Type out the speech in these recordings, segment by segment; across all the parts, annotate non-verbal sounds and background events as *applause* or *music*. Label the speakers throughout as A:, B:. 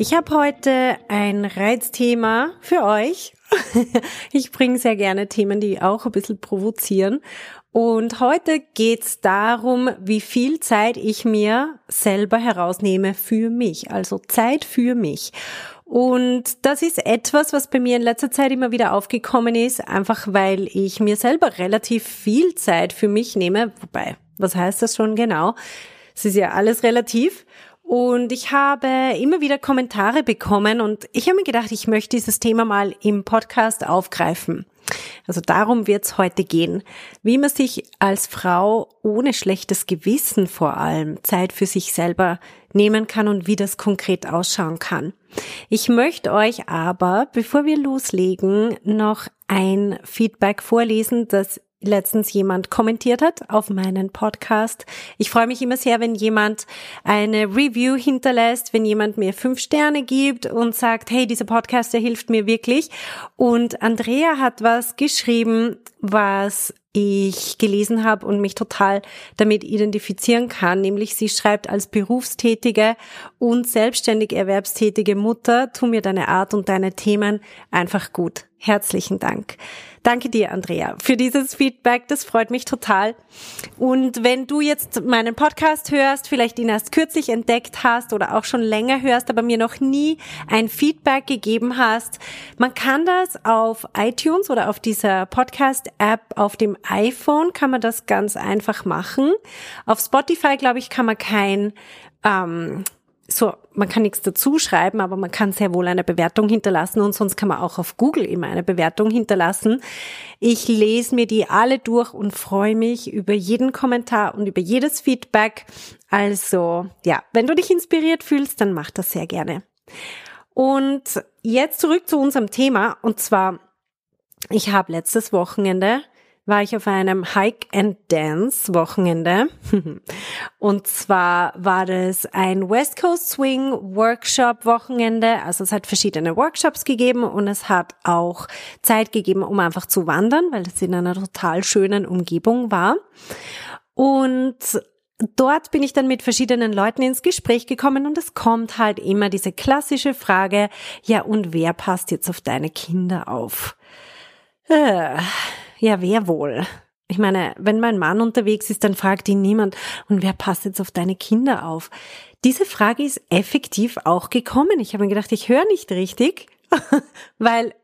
A: Ich habe heute ein Reizthema für euch. *laughs* ich bringe sehr gerne Themen, die auch ein bisschen provozieren. Und heute geht's darum, wie viel Zeit ich mir selber herausnehme für mich, also Zeit für mich. Und das ist etwas, was bei mir in letzter Zeit immer wieder aufgekommen ist, einfach weil ich mir selber relativ viel Zeit für mich nehme. Wobei, was heißt das schon genau? Es ist ja alles relativ. Und ich habe immer wieder Kommentare bekommen und ich habe mir gedacht, ich möchte dieses Thema mal im Podcast aufgreifen. Also darum wird es heute gehen, wie man sich als Frau ohne schlechtes Gewissen vor allem Zeit für sich selber nehmen kann und wie das konkret ausschauen kann. Ich möchte euch aber, bevor wir loslegen, noch ein Feedback vorlesen, das letztens jemand kommentiert hat auf meinen Podcast. Ich freue mich immer sehr, wenn jemand eine Review hinterlässt, wenn jemand mir fünf Sterne gibt und sagt, hey, dieser Podcast, der hilft mir wirklich. Und Andrea hat was geschrieben, was ich gelesen habe und mich total damit identifizieren kann, nämlich sie schreibt als berufstätige und selbstständig erwerbstätige Mutter, tu mir deine Art und deine Themen einfach gut. Herzlichen Dank. Danke dir, Andrea, für dieses Feedback. Das freut mich total. Und wenn du jetzt meinen Podcast hörst, vielleicht ihn erst kürzlich entdeckt hast oder auch schon länger hörst, aber mir noch nie ein Feedback gegeben hast, man kann das auf iTunes oder auf dieser Podcast-App auf dem iPhone kann man das ganz einfach machen. Auf Spotify, glaube ich, kann man kein ähm, so, man kann nichts dazu schreiben, aber man kann sehr wohl eine Bewertung hinterlassen und sonst kann man auch auf Google immer eine Bewertung hinterlassen. Ich lese mir die alle durch und freue mich über jeden Kommentar und über jedes Feedback. Also, ja, wenn du dich inspiriert fühlst, dann mach das sehr gerne. Und jetzt zurück zu unserem Thema und zwar, ich habe letztes Wochenende war ich auf einem Hike and Dance Wochenende. *laughs* Und zwar war das ein West Coast Swing Workshop Wochenende. Also es hat verschiedene Workshops gegeben und es hat auch Zeit gegeben, um einfach zu wandern, weil es in einer total schönen Umgebung war. Und dort bin ich dann mit verschiedenen Leuten ins Gespräch gekommen und es kommt halt immer diese klassische Frage, ja und wer passt jetzt auf deine Kinder auf? Äh, ja, wer wohl? Ich meine, wenn mein Mann unterwegs ist, dann fragt ihn niemand, und wer passt jetzt auf deine Kinder auf? Diese Frage ist effektiv auch gekommen. Ich habe mir gedacht, ich höre nicht richtig, *laughs* weil,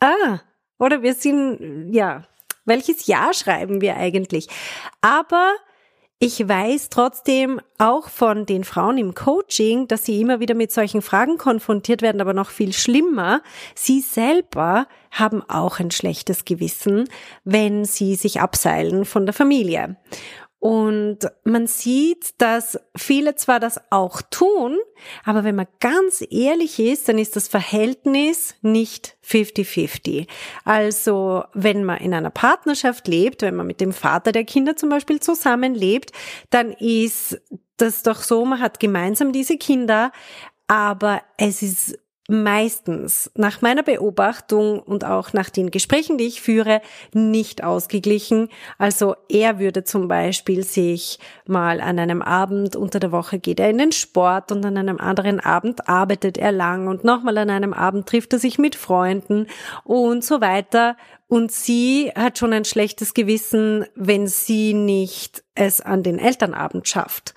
A: ah, oder wir sind, ja, welches Jahr schreiben wir eigentlich? Aber ich weiß trotzdem auch von den Frauen im Coaching, dass sie immer wieder mit solchen Fragen konfrontiert werden, aber noch viel schlimmer, sie selber haben auch ein schlechtes Gewissen, wenn sie sich abseilen von der Familie. Und man sieht, dass viele zwar das auch tun, aber wenn man ganz ehrlich ist, dann ist das Verhältnis nicht 50-50. Also wenn man in einer Partnerschaft lebt, wenn man mit dem Vater der Kinder zum Beispiel zusammenlebt, dann ist das doch so, man hat gemeinsam diese Kinder, aber es ist meistens nach meiner Beobachtung und auch nach den Gesprächen, die ich führe, nicht ausgeglichen. Also er würde zum Beispiel sich mal an einem Abend unter der Woche geht er in den Sport und an einem anderen Abend arbeitet er lang und nochmal an einem Abend trifft er sich mit Freunden und so weiter. Und sie hat schon ein schlechtes Gewissen, wenn sie nicht es an den Elternabend schafft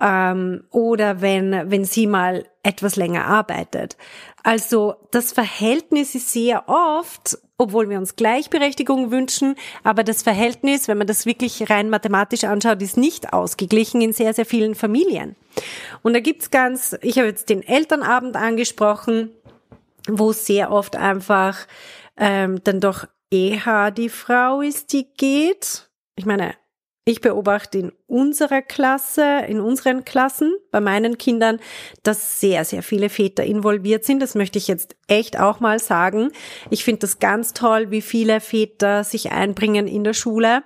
A: ähm, oder wenn, wenn sie mal etwas länger arbeitet. Also das Verhältnis ist sehr oft, obwohl wir uns Gleichberechtigung wünschen, aber das Verhältnis, wenn man das wirklich rein mathematisch anschaut, ist nicht ausgeglichen in sehr, sehr vielen Familien. Und da gibt's ganz, ich habe jetzt den Elternabend angesprochen, wo sehr oft einfach ähm, dann doch eher die Frau ist, die geht. Ich meine, ich beobachte in unserer Klasse, in unseren Klassen, bei meinen Kindern, dass sehr, sehr viele Väter involviert sind. Das möchte ich jetzt echt auch mal sagen. Ich finde das ganz toll, wie viele Väter sich einbringen in der Schule.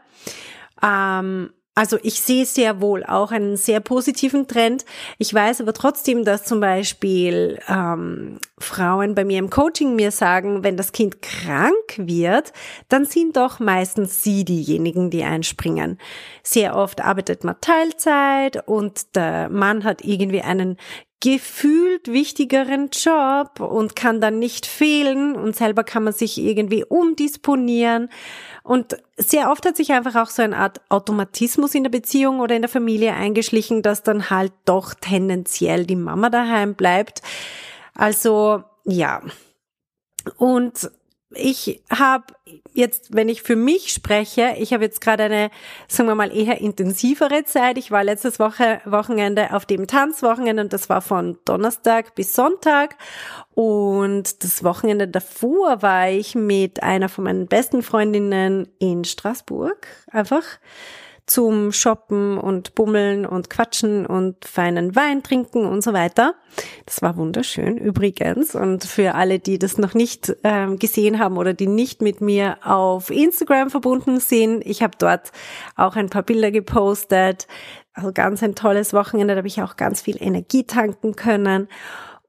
A: Ähm, also ich sehe sehr wohl auch einen sehr positiven Trend. Ich weiß aber trotzdem, dass zum Beispiel ähm, Frauen bei mir im Coaching mir sagen, wenn das Kind krank wird, dann sind doch meistens sie diejenigen, die einspringen. Sehr oft arbeitet man Teilzeit und der Mann hat irgendwie einen gefühlt wichtigeren Job und kann dann nicht fehlen und selber kann man sich irgendwie umdisponieren. Und sehr oft hat sich einfach auch so eine Art Automatismus in der Beziehung oder in der Familie eingeschlichen, dass dann halt doch tendenziell die Mama daheim bleibt. Also ja. Und ich habe jetzt, wenn ich für mich spreche, ich habe jetzt gerade eine, sagen wir mal, eher intensivere Zeit. Ich war letztes Woche, Wochenende auf dem Tanzwochenende und das war von Donnerstag bis Sonntag. Und das Wochenende davor war ich mit einer von meinen besten Freundinnen in Straßburg. Einfach zum Shoppen und Bummeln und Quatschen und feinen Wein trinken und so weiter. Das war wunderschön übrigens. Und für alle, die das noch nicht ähm, gesehen haben oder die nicht mit mir auf Instagram verbunden sind, ich habe dort auch ein paar Bilder gepostet. Also ganz ein tolles Wochenende, da habe ich auch ganz viel Energie tanken können.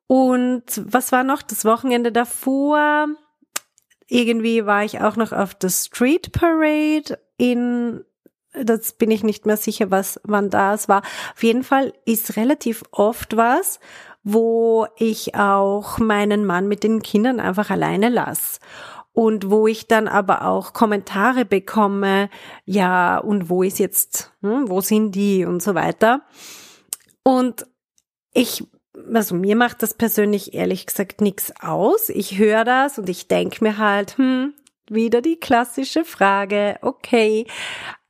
A: Und was war noch das Wochenende davor? Irgendwie war ich auch noch auf der Street Parade in das bin ich nicht mehr sicher, was, wann das war. Auf jeden Fall ist relativ oft was, wo ich auch meinen Mann mit den Kindern einfach alleine lasse. Und wo ich dann aber auch Kommentare bekomme, ja, und wo ist jetzt, hm, wo sind die und so weiter. Und ich, also mir macht das persönlich ehrlich gesagt nichts aus. Ich höre das und ich denke mir halt, hm, wieder die klassische Frage, okay,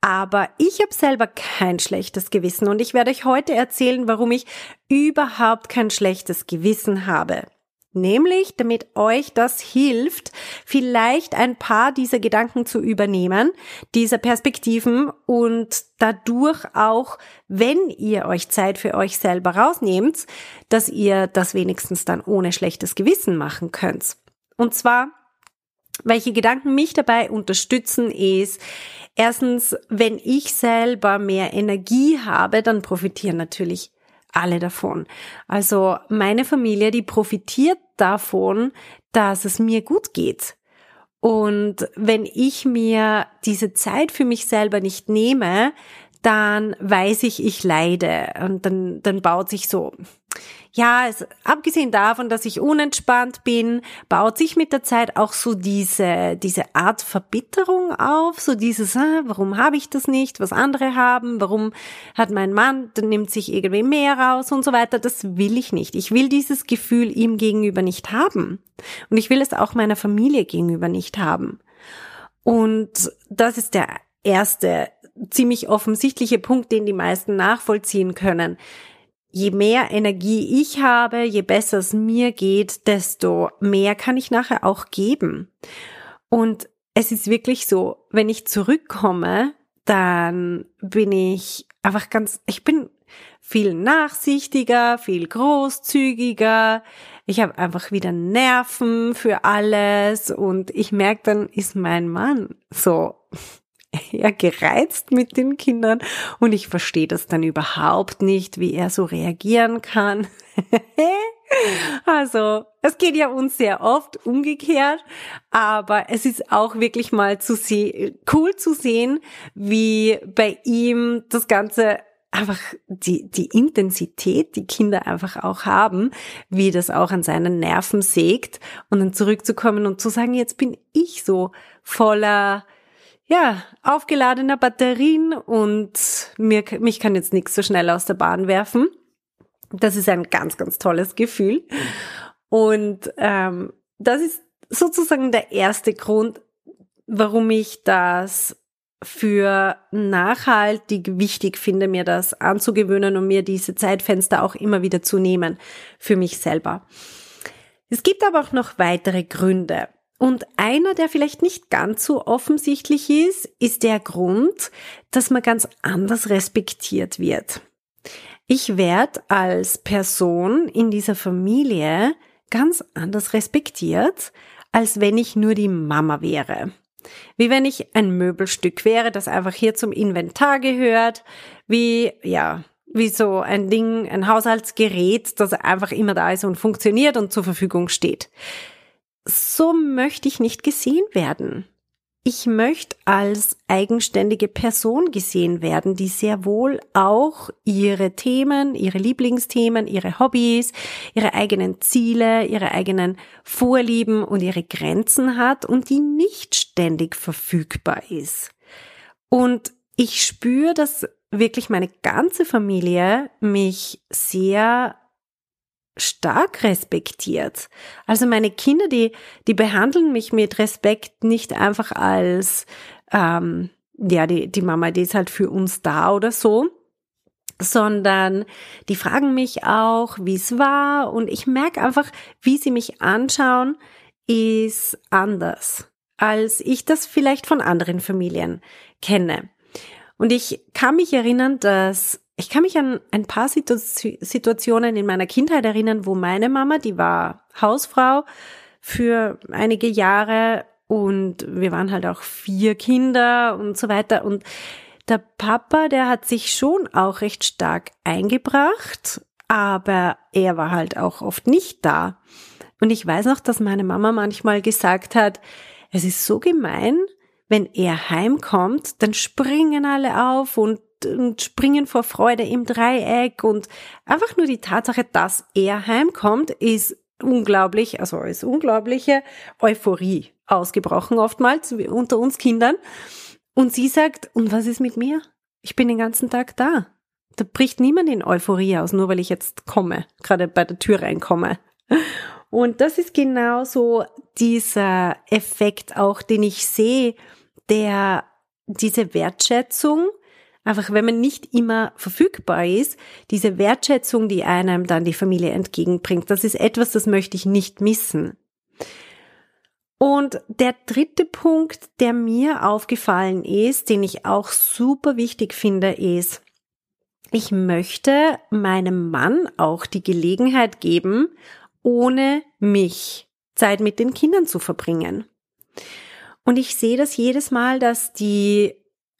A: aber ich habe selber kein schlechtes Gewissen und ich werde euch heute erzählen, warum ich überhaupt kein schlechtes Gewissen habe. Nämlich, damit euch das hilft, vielleicht ein paar dieser Gedanken zu übernehmen, dieser Perspektiven und dadurch auch, wenn ihr euch Zeit für euch selber rausnehmt, dass ihr das wenigstens dann ohne schlechtes Gewissen machen könnt. Und zwar, welche Gedanken mich dabei unterstützen, ist, Erstens, wenn ich selber mehr Energie habe, dann profitieren natürlich alle davon. Also meine Familie, die profitiert davon, dass es mir gut geht. Und wenn ich mir diese Zeit für mich selber nicht nehme, dann weiß ich, ich leide. Und dann, dann baut sich so ja, es, abgesehen davon, dass ich unentspannt bin, baut sich mit der Zeit auch so diese, diese Art Verbitterung auf, so dieses, ah, warum habe ich das nicht, was andere haben, warum hat mein Mann, dann nimmt sich irgendwie mehr raus und so weiter. Das will ich nicht. Ich will dieses Gefühl ihm gegenüber nicht haben. Und ich will es auch meiner Familie gegenüber nicht haben. Und das ist der erste ziemlich offensichtliche Punkt, den die meisten nachvollziehen können je mehr Energie ich habe, je besser es mir geht, desto mehr kann ich nachher auch geben. Und es ist wirklich so, wenn ich zurückkomme, dann bin ich einfach ganz, ich bin viel nachsichtiger, viel großzügiger. Ich habe einfach wieder Nerven für alles und ich merke dann, ist mein Mann so *laughs* eher gereizt mit den Kindern. Und ich verstehe das dann überhaupt nicht, wie er so reagieren kann. *laughs* also, es geht ja uns sehr oft umgekehrt, aber es ist auch wirklich mal zu cool zu sehen, wie bei ihm das Ganze einfach die, die Intensität, die Kinder einfach auch haben, wie das auch an seinen Nerven sägt. Und dann zurückzukommen und zu sagen, jetzt bin ich so voller ja, aufgeladener Batterien und mir, mich kann jetzt nichts so schnell aus der Bahn werfen. Das ist ein ganz, ganz tolles Gefühl. Und ähm, das ist sozusagen der erste Grund, warum ich das für nachhaltig wichtig finde, mir das anzugewöhnen und mir diese Zeitfenster auch immer wieder zu nehmen für mich selber. Es gibt aber auch noch weitere Gründe. Und einer, der vielleicht nicht ganz so offensichtlich ist, ist der Grund, dass man ganz anders respektiert wird. Ich werde als Person in dieser Familie ganz anders respektiert, als wenn ich nur die Mama wäre. Wie wenn ich ein Möbelstück wäre, das einfach hier zum Inventar gehört, wie, ja, wie so ein Ding, ein Haushaltsgerät, das einfach immer da ist und funktioniert und zur Verfügung steht. So möchte ich nicht gesehen werden. Ich möchte als eigenständige Person gesehen werden, die sehr wohl auch ihre Themen, ihre Lieblingsthemen, ihre Hobbys, ihre eigenen Ziele, ihre eigenen Vorlieben und ihre Grenzen hat und die nicht ständig verfügbar ist. Und ich spüre, dass wirklich meine ganze Familie mich sehr stark respektiert. Also meine Kinder, die, die behandeln mich mit Respekt nicht einfach als, ähm, ja, die, die Mama, die ist halt für uns da oder so, sondern die fragen mich auch, wie es war und ich merke einfach, wie sie mich anschauen, ist anders, als ich das vielleicht von anderen Familien kenne. Und ich kann mich erinnern, dass ich kann mich an ein paar Situationen in meiner Kindheit erinnern, wo meine Mama, die war Hausfrau für einige Jahre und wir waren halt auch vier Kinder und so weiter. Und der Papa, der hat sich schon auch recht stark eingebracht, aber er war halt auch oft nicht da. Und ich weiß noch, dass meine Mama manchmal gesagt hat, es ist so gemein, wenn er heimkommt, dann springen alle auf und und springen vor Freude im Dreieck und einfach nur die Tatsache, dass er heimkommt, ist unglaublich, also ist unglaubliche Euphorie ausgebrochen oftmals unter uns Kindern. Und sie sagt, und was ist mit mir? Ich bin den ganzen Tag da. Da bricht niemand in Euphorie aus, nur weil ich jetzt komme, gerade bei der Tür reinkomme. Und das ist genau so dieser Effekt auch, den ich sehe, der diese Wertschätzung einfach, wenn man nicht immer verfügbar ist, diese Wertschätzung, die einem dann die Familie entgegenbringt, das ist etwas, das möchte ich nicht missen. Und der dritte Punkt, der mir aufgefallen ist, den ich auch super wichtig finde, ist, ich möchte meinem Mann auch die Gelegenheit geben, ohne mich Zeit mit den Kindern zu verbringen. Und ich sehe das jedes Mal, dass die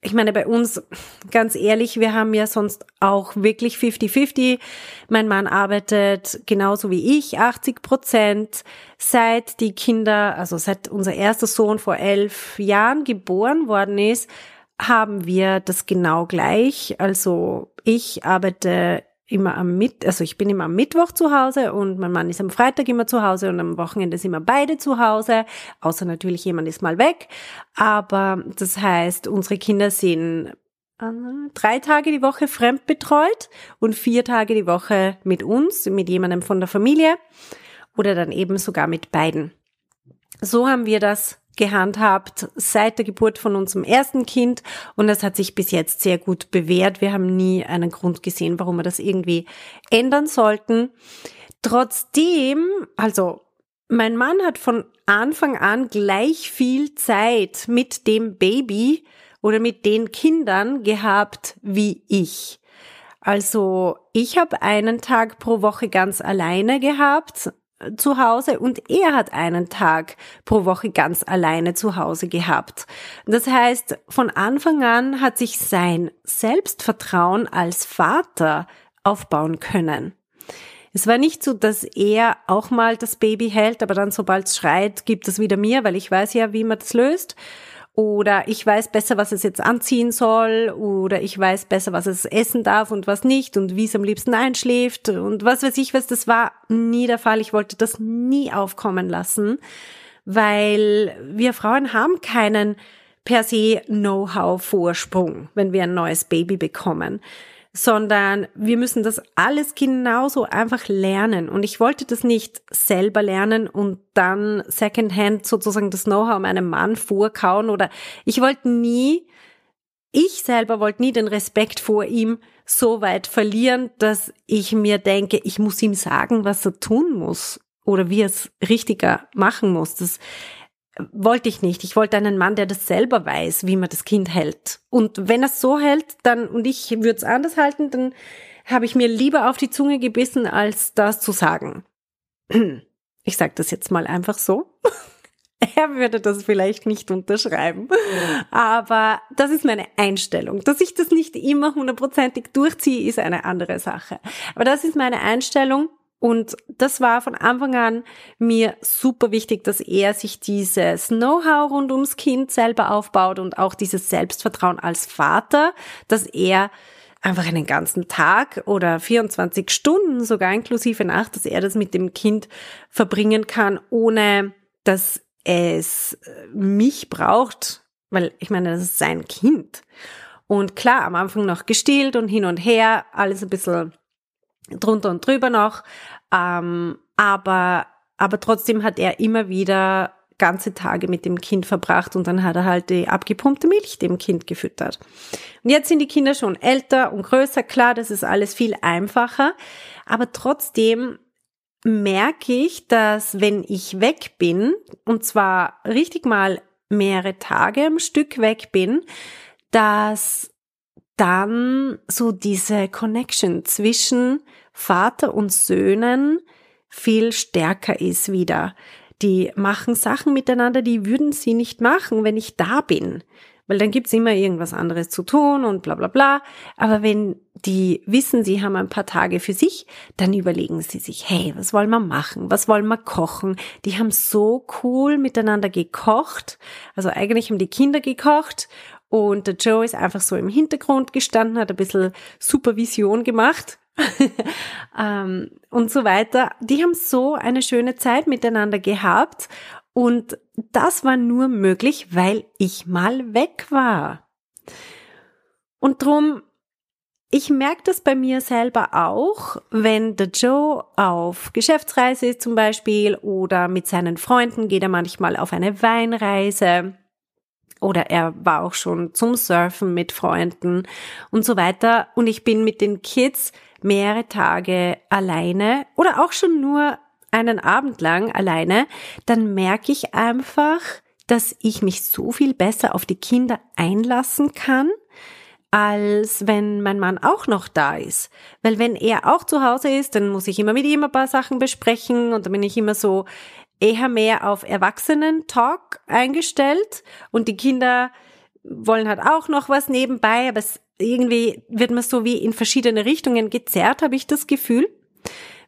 A: ich meine, bei uns, ganz ehrlich, wir haben ja sonst auch wirklich 50-50. Mein Mann arbeitet genauso wie ich, 80 Prozent. Seit die Kinder, also seit unser erster Sohn vor elf Jahren geboren worden ist, haben wir das genau gleich. Also ich arbeite immer am Mitt, also ich bin immer am Mittwoch zu Hause und mein Mann ist am Freitag immer zu Hause und am Wochenende sind wir beide zu Hause, außer natürlich jemand ist mal weg. Aber das heißt, unsere Kinder sind äh, drei Tage die Woche fremdbetreut und vier Tage die Woche mit uns, mit jemandem von der Familie oder dann eben sogar mit beiden. So haben wir das gehandhabt seit der Geburt von unserem ersten Kind und das hat sich bis jetzt sehr gut bewährt. Wir haben nie einen Grund gesehen, warum wir das irgendwie ändern sollten. Trotzdem, also mein Mann hat von Anfang an gleich viel Zeit mit dem Baby oder mit den Kindern gehabt wie ich. Also ich habe einen Tag pro Woche ganz alleine gehabt zu Hause und er hat einen Tag pro Woche ganz alleine zu Hause gehabt. Das heißt, von Anfang an hat sich sein Selbstvertrauen als Vater aufbauen können. Es war nicht so, dass er auch mal das Baby hält, aber dann sobald es schreit, gibt es wieder mir, weil ich weiß ja, wie man das löst, oder ich weiß besser, was es jetzt anziehen soll. Oder ich weiß besser, was es essen darf und was nicht. Und wie es am liebsten einschläft. Und was weiß ich was. Das war. Nie der Fall. Ich wollte das nie aufkommen lassen, weil wir Frauen haben keinen per se Know-how-Vorsprung, wenn wir ein neues Baby bekommen sondern wir müssen das alles genauso einfach lernen. Und ich wollte das nicht selber lernen und dann secondhand sozusagen das Know-how meinem Mann vorkauen oder ich wollte nie, ich selber wollte nie den Respekt vor ihm so weit verlieren, dass ich mir denke, ich muss ihm sagen, was er tun muss oder wie er es richtiger machen muss. Das wollte ich nicht. Ich wollte einen Mann, der das selber weiß, wie man das Kind hält. Und wenn er es so hält, dann, und ich würde es anders halten, dann habe ich mir lieber auf die Zunge gebissen, als das zu sagen. *clears throat* Ich sage das jetzt mal einfach so. *laughs* er würde das vielleicht nicht unterschreiben. Aber das ist meine Einstellung. Dass ich das nicht immer hundertprozentig durchziehe, ist eine andere Sache. Aber das ist meine Einstellung. Und das war von Anfang an mir super wichtig, dass er sich dieses Know-how rund ums Kind selber aufbaut und auch dieses Selbstvertrauen als Vater, dass er einfach einen ganzen Tag oder 24 Stunden, sogar inklusive Nacht, dass er das mit dem Kind verbringen kann, ohne dass es mich braucht, weil ich meine, das ist sein Kind. Und klar, am Anfang noch gestillt und hin und her, alles ein bisschen drunter und drüber noch. Ähm, aber, aber trotzdem hat er immer wieder ganze Tage mit dem Kind verbracht und dann hat er halt die abgepumpte Milch dem Kind gefüttert. Und jetzt sind die Kinder schon älter und größer, klar, das ist alles viel einfacher, aber trotzdem merke ich, dass wenn ich weg bin, und zwar richtig mal mehrere Tage am Stück weg bin, dass dann so diese Connection zwischen Vater und Söhnen viel stärker ist wieder. Die machen Sachen miteinander, die würden sie nicht machen, wenn ich da bin. Weil dann gibt's immer irgendwas anderes zu tun und bla bla bla. Aber wenn die wissen, sie haben ein paar Tage für sich, dann überlegen sie sich, hey, was wollen wir machen? Was wollen wir kochen? Die haben so cool miteinander gekocht. Also eigentlich haben die Kinder gekocht und der Joe ist einfach so im Hintergrund gestanden, hat ein bisschen Supervision gemacht *laughs* ähm, und so weiter. Die haben so eine schöne Zeit miteinander gehabt und das war nur möglich, weil ich mal weg war. Und drum, ich merke das bei mir selber auch, wenn der Joe auf Geschäftsreise ist zum Beispiel oder mit seinen Freunden geht er manchmal auf eine Weinreise oder er war auch schon zum Surfen mit Freunden und so weiter. Und ich bin mit den Kids mehrere Tage alleine oder auch schon nur einen Abend lang alleine, dann merke ich einfach, dass ich mich so viel besser auf die Kinder einlassen kann, als wenn mein Mann auch noch da ist. Weil wenn er auch zu Hause ist, dann muss ich immer mit ihm ein paar Sachen besprechen und dann bin ich immer so eher mehr auf Erwachsenen-Talk eingestellt und die Kinder wollen halt auch noch was nebenbei, aber es irgendwie wird man so wie in verschiedene Richtungen gezerrt, habe ich das Gefühl.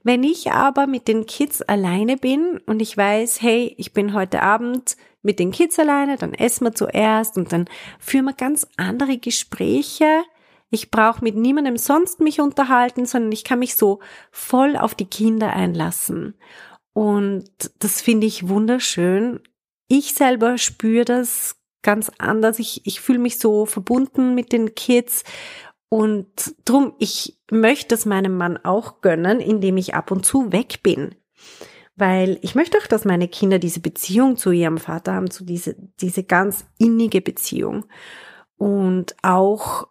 A: Wenn ich aber mit den Kids alleine bin und ich weiß, hey, ich bin heute Abend mit den Kids alleine, dann essen wir zuerst und dann führen wir ganz andere Gespräche. Ich brauche mit niemandem sonst mich unterhalten, sondern ich kann mich so voll auf die Kinder einlassen. Und das finde ich wunderschön. Ich selber spüre das ganz anders. Ich, ich fühle mich so verbunden mit den Kids und drum, ich möchte es meinem Mann auch gönnen, indem ich ab und zu weg bin. Weil ich möchte auch, dass meine Kinder diese Beziehung zu ihrem Vater haben, zu diese, diese ganz innige Beziehung. Und auch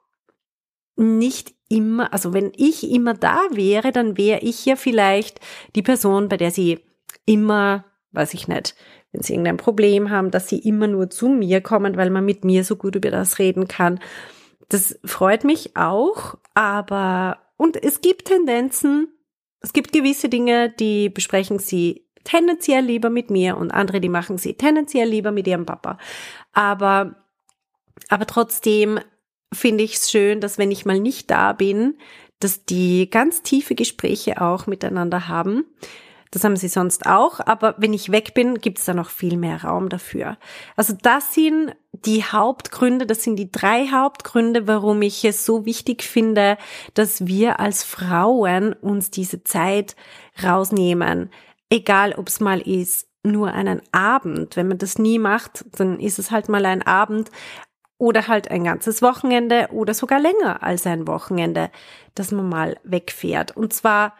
A: nicht immer, also wenn ich immer da wäre, dann wäre ich ja vielleicht die Person, bei der sie immer, weiß ich nicht, wenn sie irgendein Problem haben, dass sie immer nur zu mir kommen, weil man mit mir so gut über das reden kann. Das freut mich auch, aber und es gibt Tendenzen, es gibt gewisse Dinge, die besprechen sie tendenziell lieber mit mir und andere, die machen sie tendenziell lieber mit ihrem Papa. Aber, aber trotzdem finde ich es schön, dass wenn ich mal nicht da bin, dass die ganz tiefe Gespräche auch miteinander haben. Das haben sie sonst auch, aber wenn ich weg bin, gibt es da noch viel mehr Raum dafür. Also das sind die Hauptgründe, das sind die drei Hauptgründe, warum ich es so wichtig finde, dass wir als Frauen uns diese Zeit rausnehmen. Egal, ob es mal ist, nur einen Abend. Wenn man das nie macht, dann ist es halt mal ein Abend oder halt ein ganzes Wochenende oder sogar länger als ein Wochenende, dass man mal wegfährt. Und zwar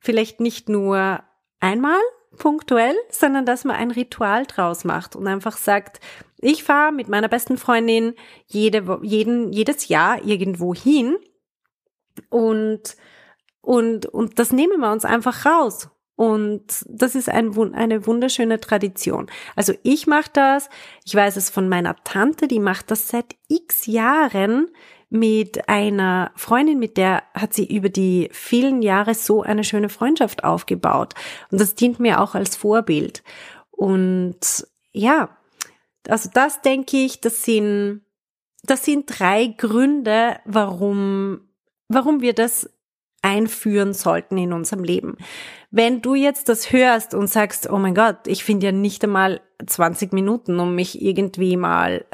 A: vielleicht nicht nur einmal punktuell, sondern dass man ein Ritual draus macht und einfach sagt, ich fahre mit meiner besten Freundin jede, jeden, jedes Jahr irgendwo hin und, und, und das nehmen wir uns einfach raus. Und das ist ein, eine wunderschöne Tradition. Also ich mache das, ich weiß es von meiner Tante, die macht das seit x Jahren mit einer Freundin, mit der hat sie über die vielen Jahre so eine schöne Freundschaft aufgebaut. Und das dient mir auch als Vorbild. Und ja, also das denke ich, das sind, das sind drei Gründe, warum, warum wir das einführen sollten in unserem Leben. Wenn du jetzt das hörst und sagst, oh mein Gott, ich finde ja nicht einmal 20 Minuten, um mich irgendwie mal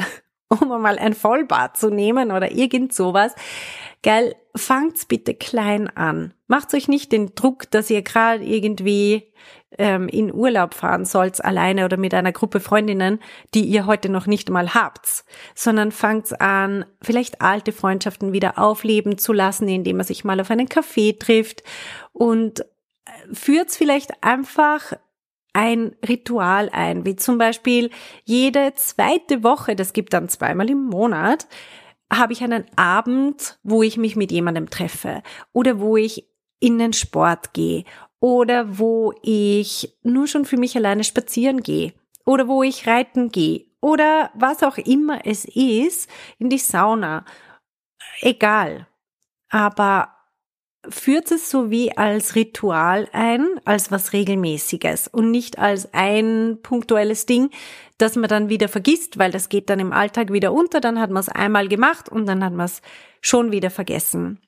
A: *laughs* um mal ein Vollbad zu nehmen oder irgend sowas. Geil, fangt's bitte klein an. Macht euch nicht den Druck, dass ihr gerade irgendwie ähm, in Urlaub fahren sollt, alleine oder mit einer Gruppe Freundinnen, die ihr heute noch nicht mal habt, sondern fangt's an, vielleicht alte Freundschaften wieder aufleben zu lassen, indem man sich mal auf einen Kaffee trifft und äh, führt's vielleicht einfach ein Ritual ein, wie zum Beispiel jede zweite Woche, das gibt dann zweimal im Monat, habe ich einen Abend, wo ich mich mit jemandem treffe oder wo ich in den Sport gehe oder wo ich nur schon für mich alleine spazieren gehe oder wo ich reiten gehe oder was auch immer es ist, in die Sauna. Egal. Aber führt es so wie als Ritual ein, als was Regelmäßiges und nicht als ein punktuelles Ding, das man dann wieder vergisst, weil das geht dann im Alltag wieder unter, dann hat man es einmal gemacht und dann hat man es schon wieder vergessen.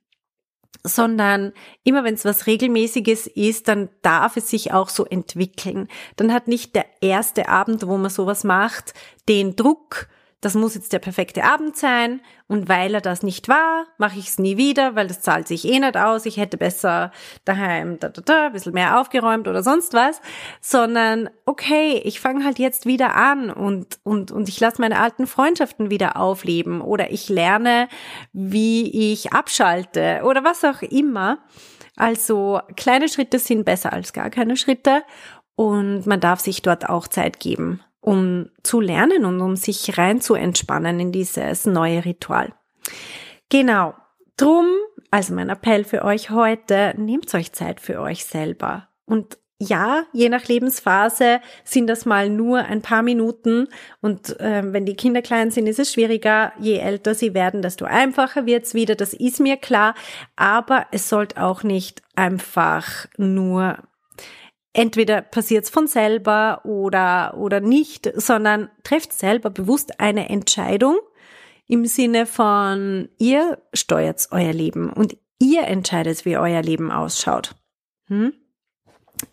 A: Sondern immer wenn es was Regelmäßiges ist, dann darf es sich auch so entwickeln. Dann hat nicht der erste Abend, wo man sowas macht, den Druck, das muss jetzt der perfekte Abend sein. Und weil er das nicht war, mache ich es nie wieder, weil das zahlt sich eh nicht aus. Ich hätte besser daheim da, da, da, ein bisschen mehr aufgeräumt oder sonst was, sondern okay, ich fange halt jetzt wieder an und, und, und ich lasse meine alten Freundschaften wieder aufleben. Oder ich lerne, wie ich abschalte oder was auch immer. Also kleine Schritte sind besser als gar keine Schritte. Und man darf sich dort auch Zeit geben um zu lernen und um sich rein zu entspannen in dieses neue Ritual. Genau. Drum, also mein Appell für euch heute, nehmt euch Zeit für euch selber. Und ja, je nach Lebensphase sind das mal nur ein paar Minuten und äh, wenn die Kinder klein sind, ist es schwieriger. Je älter sie werden, desto einfacher wird's wieder. Das ist mir klar. Aber es sollte auch nicht einfach nur entweder passiert es von selber oder, oder nicht, sondern trefft selber bewusst eine Entscheidung im Sinne von, ihr steuert euer Leben und ihr entscheidet, wie euer Leben ausschaut. Hm?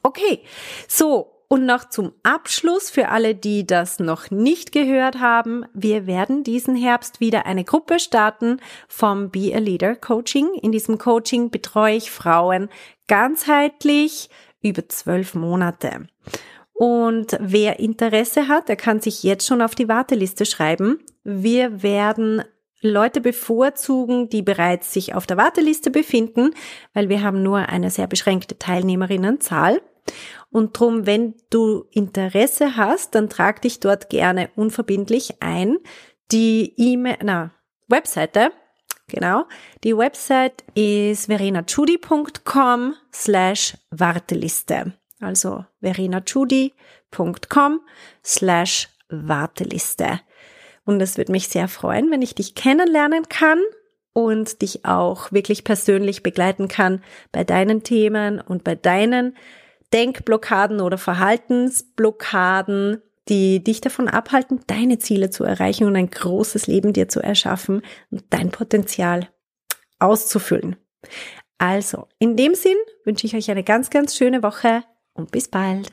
A: Okay, so. Und noch zum Abschluss für alle, die das noch nicht gehört haben. Wir werden diesen Herbst wieder eine Gruppe starten vom Be a Leader Coaching. In diesem Coaching betreue ich Frauen ganzheitlich, über zwölf Monate. Und wer Interesse hat, der kann sich jetzt schon auf die Warteliste schreiben. Wir werden Leute bevorzugen, die bereits sich auf der Warteliste befinden, weil wir haben nur eine sehr beschränkte Teilnehmerinnenzahl. Und drum, wenn du Interesse hast, dann trag dich dort gerne unverbindlich ein. Die E-Mail, na, Webseite Genau. Die Website ist verenachudi.com slash Warteliste. Also verenachudi.com slash Warteliste. Und es würde mich sehr freuen, wenn ich dich kennenlernen kann und dich auch wirklich persönlich begleiten kann bei deinen Themen und bei deinen Denkblockaden oder Verhaltensblockaden, die dich davon abhalten, deine Ziele zu erreichen und ein großes Leben dir zu erschaffen und dein Potenzial auszufüllen. Also, in dem Sinn wünsche ich euch eine ganz, ganz schöne Woche und bis bald.